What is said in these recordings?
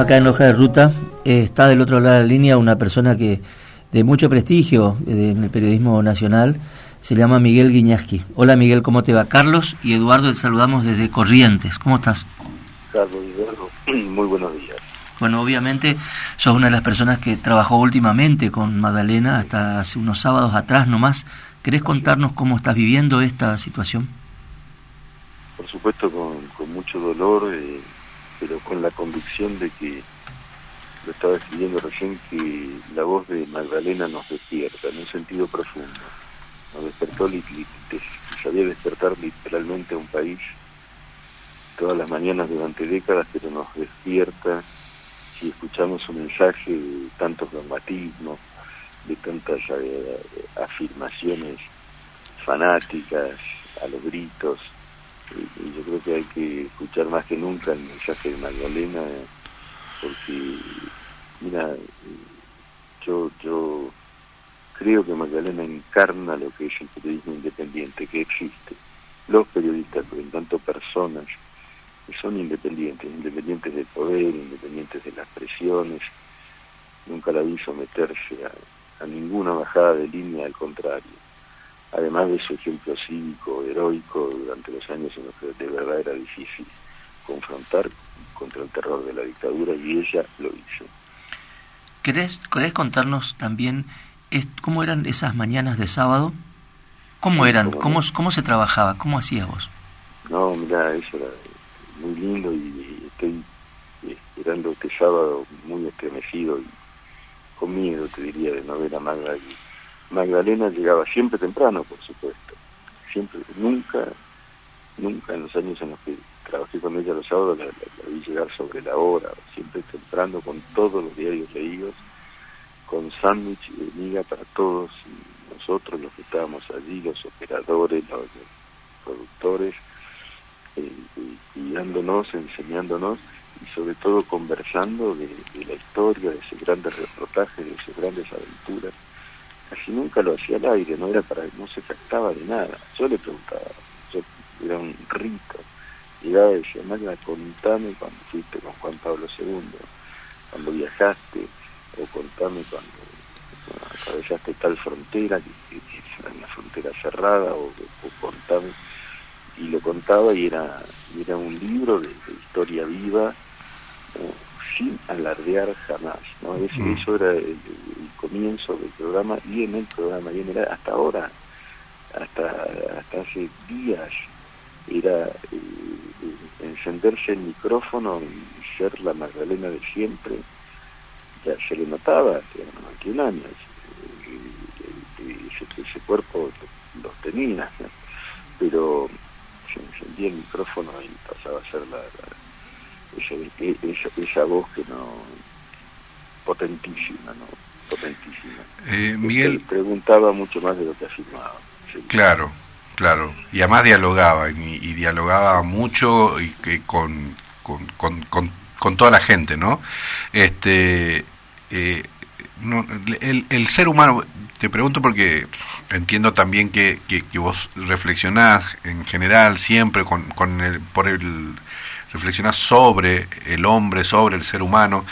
acá en Hoja de Ruta. Eh, está del otro lado de la línea una persona que de mucho prestigio eh, en el periodismo nacional. Se llama Miguel Guiñasqui. Hola Miguel, ¿cómo te va? Carlos y Eduardo, te saludamos desde Corrientes. ¿Cómo estás? Carlos y Eduardo, muy buenos días. Bueno, obviamente sos una de las personas que trabajó últimamente con Magdalena hasta hace unos sábados atrás nomás. ¿Querés contarnos cómo estás viviendo esta situación? Por supuesto, con, mucho dolor. Eh pero con la convicción de que, lo estaba escribiendo recién, que la voz de Magdalena nos despierta en un sentido profundo. Nos despertó, sabía despertar literalmente a un país todas las mañanas durante décadas, pero nos despierta si escuchamos un mensaje de tantos dogmatismos, de tantas eh, afirmaciones fanáticas, a los gritos, yo creo que hay que escuchar más que nunca el mensaje de Magdalena, porque, mira, yo, yo creo que Magdalena encarna lo que es el periodismo independiente, que existe. Los periodistas, por en tanto personas, son independientes, independientes del poder, independientes de las presiones, nunca la vi someterse a ninguna bajada de línea, al contrario además de su ejemplo cívico, heroico, durante los años en los que de verdad era difícil confrontar contra el terror de la dictadura y ella lo hizo. ¿Querés, contarnos también cómo eran esas mañanas de sábado? ¿Cómo eran? ¿Cómo, ¿Cómo se trabajaba? ¿Cómo hacías vos? No, mira, eso era muy lindo y estoy esperando este sábado muy estremecido y con miedo, te diría, de no ver a Magda Magdalena llegaba siempre temprano, por supuesto. Siempre, nunca, nunca en los años en los que trabajé con ella los sábados la, vi llegar sobre la hora, siempre temprano, con todos los diarios leídos, con sándwich y de miga para todos nosotros, los que estábamos allí, los operadores, los, productores, eh, guiándonos, enseñándonos y sobre todo conversando de, de la historia, de esos grandes reportajes, de esas grandes aventuras casi nunca lo hacía al aire, no era para, no se trataba de nada. Yo le preguntaba, yo, era un rito. Llegaba y decía, Magna, contame cuando fuiste con Juan Pablo II, cuando viajaste, o contame cuando atravesaste tal frontera, que, era una frontera cerrada, o, contame. Y lo contaba y era, era un libro de, historia viva, sin alardear jamás. ¿no? Mm. Eso, era el, comienzo del programa y en el programa, y en hasta ahora, hasta, hasta hace días, era eh, eh, encenderse el micrófono y ser la Magdalena de siempre. Ya se le notaba, eran 91 años, ese, ese, cuerpo los tenía, pero se encendía el micrófono y pasaba a ser la esa, esa, voz que no potentísima, ¿no? Potentísima. Eh, Miguel preguntaba mucho más de lo que afirmaba. Claro, claro. Y además dialogaba, y, dialogaba mucho y que con, con, con, con, toda la gente, ¿no? Este, eh, no, el, el, ser humano, te pregunto porque entiendo también que, que, que vos reflexionás en general siempre con, con el, por el reflexionar sobre el hombre, sobre el ser humano.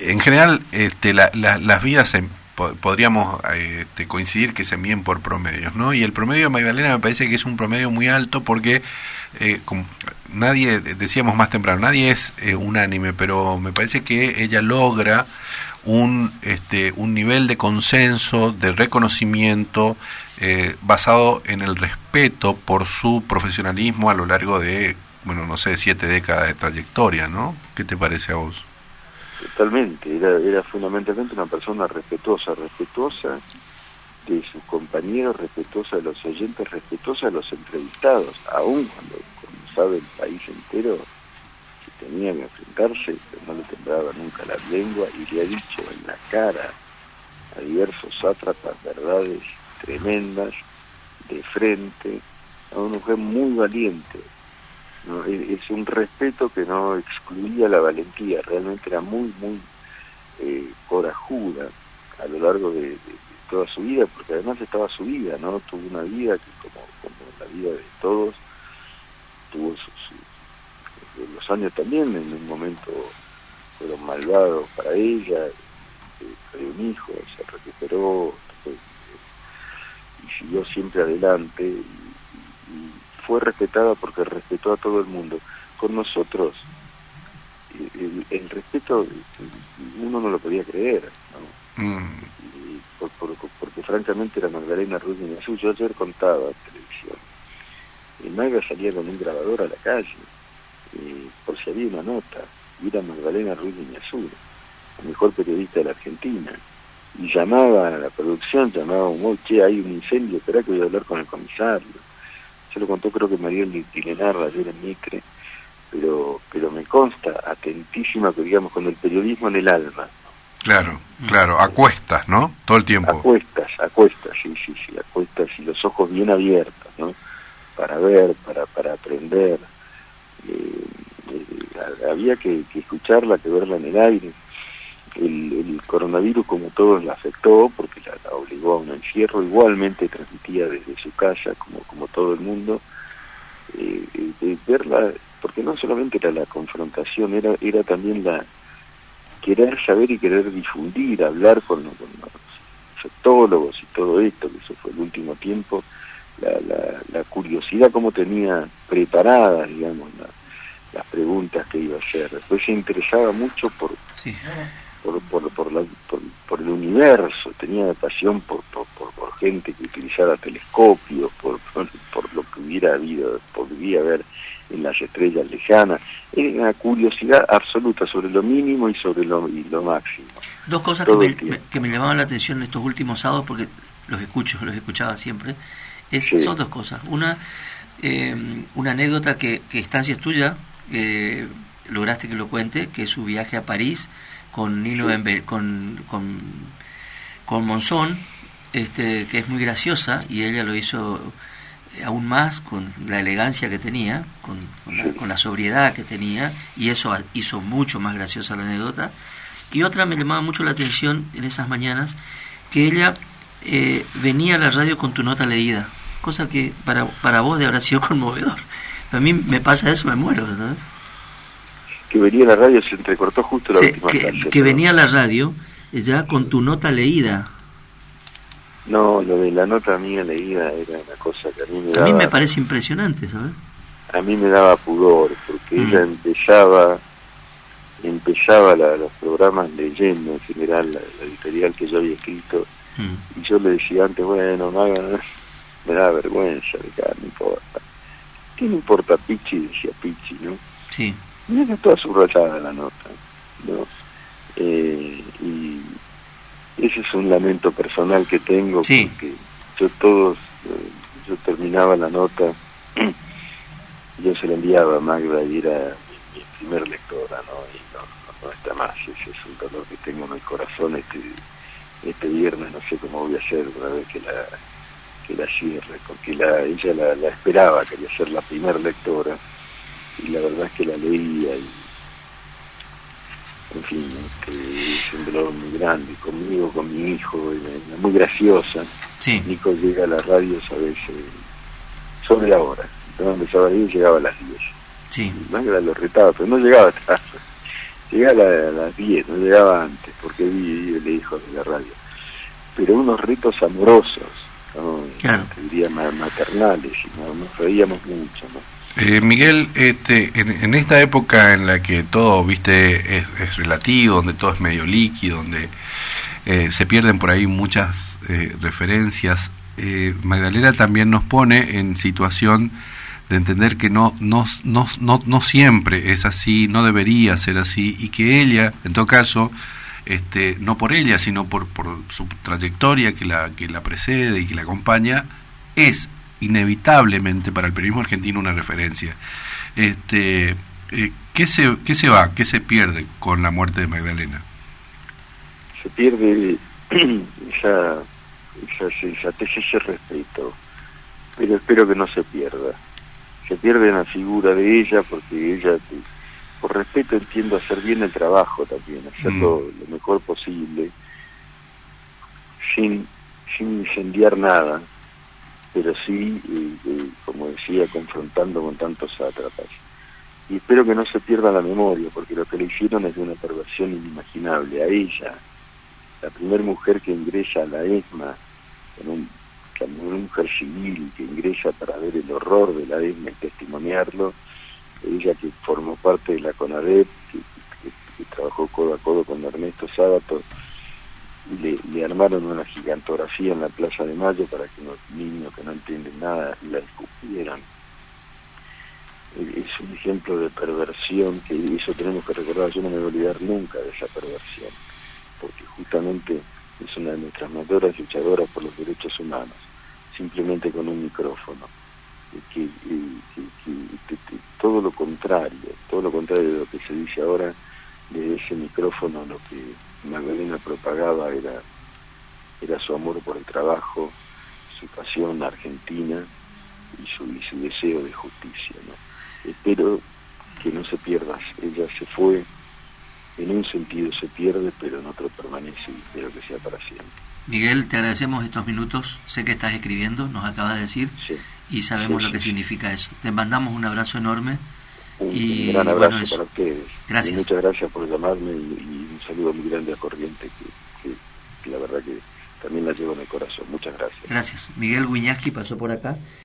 En general, este, las vidas podríamos este, coincidir que se envíen por promedios, ¿no? Y el promedio de Magdalena me parece que es un promedio muy alto porque eh, nadie, decíamos más temprano, nadie es eh, unánime, pero me parece que ella logra un, este, un nivel de consenso, de reconocimiento eh, basado en el respeto por su profesionalismo a lo largo de bueno, no sé, siete décadas de trayectoria, ¿no? ¿Qué te parece a vos? Totalmente, era, era fundamentalmente una persona respetuosa, respetuosa de sus compañeros, respetuosa de los oyentes, respetuosa de los entrevistados, aún cuando, sabe el país entero que tenía que enfrentarse, no le temblaba nunca la lengua y le ha dicho en la cara a diversos sátrapas verdades tremendas, de frente, a una mujer muy valiente, es un respeto que no excluía la valentía, realmente era muy, muy eh, corajuda a lo largo de, toda su vida, porque además estaba su vida, ¿no? Tuvo una vida que como, como la vida de todos, tuvo sus, los años también en un momento fueron malvados para ella, fue un hijo, se recuperó y siguió siempre adelante y, fue respetada porque respetó a todo el mundo. Con nosotros el, respeto uno no lo podía creer, mm. porque francamente era Magdalena Ruiz de Yo ayer contaba en televisión, y Maga salía con un grabador a la calle, por si había una nota, y era Magdalena Ruiz de la mejor periodista de la Argentina y llamaba a la producción, llamaba a un che, hay un incendio, espera que voy a hablar con el comisario. Se lo contó creo que María Tilenar ayer en Micre, pero, pero me consta, atentísima, que digamos, con el periodismo en el alma. Claro, claro, acuestas, ¿no? Todo el tiempo. Acuestas, acuestas, sí, sí, sí, acuestas y los ojos bien abiertos, ¿no? Para ver, para, para aprender. Eh, eh, había que, que escucharla, que verla en el aire el, coronavirus como todos la afectó porque la, obligó a un encierro, igualmente transmitía desde su casa como, como todo el mundo, eh, eh verla, porque no solamente era la confrontación, era, era también la querer saber y querer difundir, hablar con, los sectólogos y todo esto, que eso fue el último tiempo, la, curiosidad como tenía preparadas, digamos, las preguntas que iba a hacer. Después se interesaba mucho por por, por, por, la, por, el universo, tenía pasión por, por, gente que utilizara telescopios, por, por, lo que hubiera habido, podría haber en las estrellas lejanas. Era una curiosidad absoluta sobre lo mínimo y sobre lo, y lo máximo. Dos cosas que me, que me, llamaban la atención en estos últimos sábados, porque los escucho, los escuchaba siempre, es, son dos cosas. Una, eh, una anécdota que, que estancia es tuya, eh, lograste que lo cuente, que es su viaje a París con Nilo con, con, con Monzón, este, que es muy graciosa y ella lo hizo aún más con la elegancia que tenía, con, con, la, sobriedad que tenía, y eso hizo mucho más graciosa la anécdota. Y otra me llamaba mucho la atención en esas mañanas, que ella eh, venía a la radio con tu nota leída, cosa que para, para vos de haber sido conmovedor. a mí me pasa eso, me muero, ¿sabes? Que venía a la radio, se entrecortó justo la última que, que venía a la radio ya con tu nota leída. No, lo de la nota mía leída era una cosa que a mí me daba... A mí me parece impresionante, ¿sabes? A mí me daba pudor, porque mm. ella empezaba empezaba los programas leyendo en general la, editorial que yo había escrito mm. y yo le decía antes, bueno, no me da vergüenza, no importa. ¿Qué me importa Pichi? Decía Pichi, ¿no? Sí. Viene toda subrayada la nota, ¿no? Eh, y ese es un lamento personal que tengo, porque yo todos, eh, yo terminaba la nota, yo se la enviaba a Magda y era mi, primer lectora, ¿no? Y no, está más, ese es un dolor que tengo en el corazón este, este viernes, no sé cómo voy a hacer una vez que la que la cierre, porque la, ella la, la esperaba, quería ser la primer lectora y la verdad es que la leía y en fin, es un dolor muy grande, conmigo, con mi hijo, muy graciosa. Nico llega a la radio a veces sobre la hora, entonces empezaba a ir llegaba a las 10. Sí. Magda lo retaba, pero no llegaba tarde. Llegaba a, las 10, no llegaba antes, porque vi el hijo de la radio. Pero unos ritos amorosos, ¿no? diría maternales, y nos reíamos mucho, ¿no? Eh, Miguel, este, en, esta época en la que todo, viste, es, relativo, donde todo es medio líquido, donde eh, se pierden por ahí muchas eh, referencias, Magdalena también nos pone en situación de entender que no, no, no, no, no siempre es así, no debería ser así, y que ella, en todo caso, este, no por ella, sino por, por su trayectoria que la, que la precede y que la acompaña, es inevitablemente para el periodismo argentino una referencia. Este, eh, ¿qué, se, ¿Qué se va, qué se pierde con la muerte de Magdalena? Se pierde esa, esa ese respeto, pero espero que no se pierda. Se pierde la figura de ella porque ella, por respeto, entiendo hacer bien el trabajo también, hacerlo mm. lo mejor posible, sin, sin incendiar nada pero sí, como decía, confrontando con tantos sátrapas. y espero que no se pierda la memoria, porque lo que le hicieron es de una perversión inimaginable. A ella, la primera mujer que ingresa a la ESMA, en un, una mujer civil que ingresa para ver el horror de la ESMA y testimoniarlo, ella que formó parte de la CONADEP, que, trabajó codo a codo con Ernesto Sábato, le, le, armaron una gigantografía en la Plaza de Mayo para que los niños que no entienden nada la escupieran es un ejemplo de perversión que eso tenemos que recordar, yo no me voy a olvidar nunca de esa perversión, porque justamente es una de nuestras mayores luchadoras por los derechos humanos, simplemente con un micrófono. Que, todo lo contrario, todo lo contrario de lo que se dice ahora, de ese micrófono lo que Magdalena propagaba era, era su amor por el trabajo, su pasión argentina y su, y su deseo de justicia. ¿no? espero que no se pierda. Ella se fue, en un sentido se pierde, pero en otro permanece y espero que sea para siempre. Miguel, te agradecemos estos minutos. Sé que estás escribiendo, nos acabas de decir, y sabemos lo que significa eso. Te mandamos un abrazo enorme. Un, y, gran abrazo para ustedes. Gracias. muchas gracias por llamarme y, un saludo muy grande a Corriente, que, la verdad que también la llevo en el corazón. Muchas gracias. Gracias. Miguel Guiñaski pasó por acá.